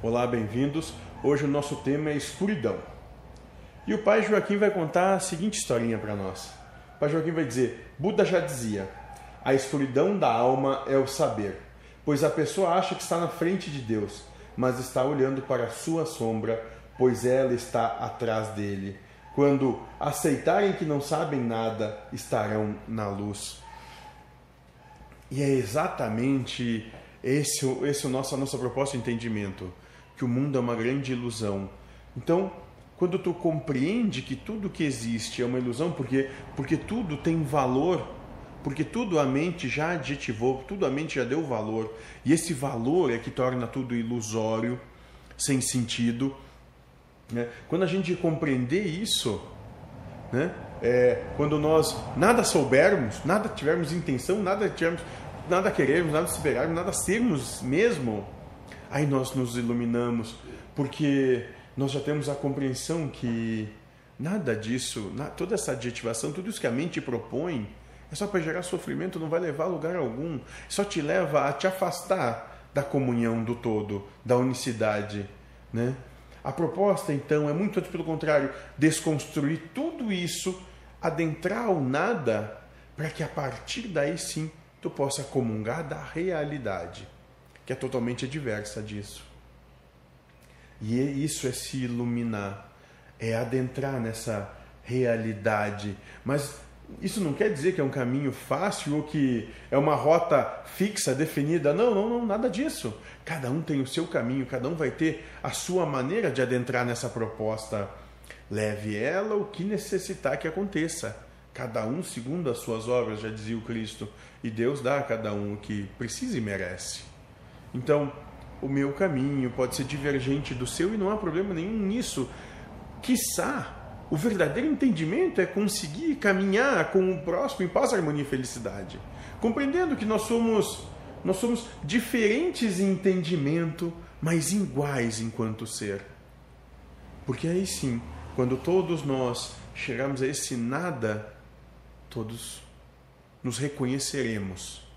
Olá, bem-vindos. Hoje o nosso tema é escuridão. E o pai Joaquim vai contar a seguinte historinha para nós. O pai Joaquim vai dizer: Buda já dizia, a escuridão da alma é o saber, pois a pessoa acha que está na frente de Deus, mas está olhando para a sua sombra, pois ela está atrás dele. Quando aceitarem que não sabem nada, estarão na luz. E é exatamente esse, esse é o nosso, a nossa proposta de entendimento que o mundo é uma grande ilusão. Então, quando tu compreende que tudo que existe é uma ilusão, porque porque tudo tem valor, porque tudo a mente já adjetivou, tudo a mente já deu valor, e esse valor é que torna tudo ilusório, sem sentido. Né? Quando a gente compreender isso, né? É, quando nós nada soubermos, nada tivermos intenção, nada tivermos, nada queremos, nada esperarmos, nada sermos mesmo, aí nós nos iluminamos, porque nós já temos a compreensão que nada disso, toda essa adjetivação, tudo isso que a mente propõe, é só para gerar sofrimento, não vai levar a lugar algum, só te leva a te afastar da comunhão do todo, da unicidade, né? A proposta, então, é muito antes pelo contrário, desconstruir tudo isso, adentrar o nada, para que a partir daí sim tu possa comungar da realidade que é totalmente adversa disso. E é isso é se iluminar, é adentrar nessa realidade. Mas isso não quer dizer que é um caminho fácil ou que é uma rota fixa, definida. Não, não, não, nada disso. Cada um tem o seu caminho, cada um vai ter a sua maneira de adentrar nessa proposta. Leve ela o que necessitar que aconteça. Cada um segundo as suas obras, já dizia o Cristo. E Deus dá a cada um o que precisa e merece. Então, o meu caminho pode ser divergente do seu e não há problema nenhum nisso. Quiçá, o verdadeiro entendimento é conseguir caminhar com o próximo em paz, harmonia e felicidade, compreendendo que nós somos nós somos diferentes em entendimento, mas iguais enquanto ser. Porque aí sim, quando todos nós chegarmos a esse nada, todos nos reconheceremos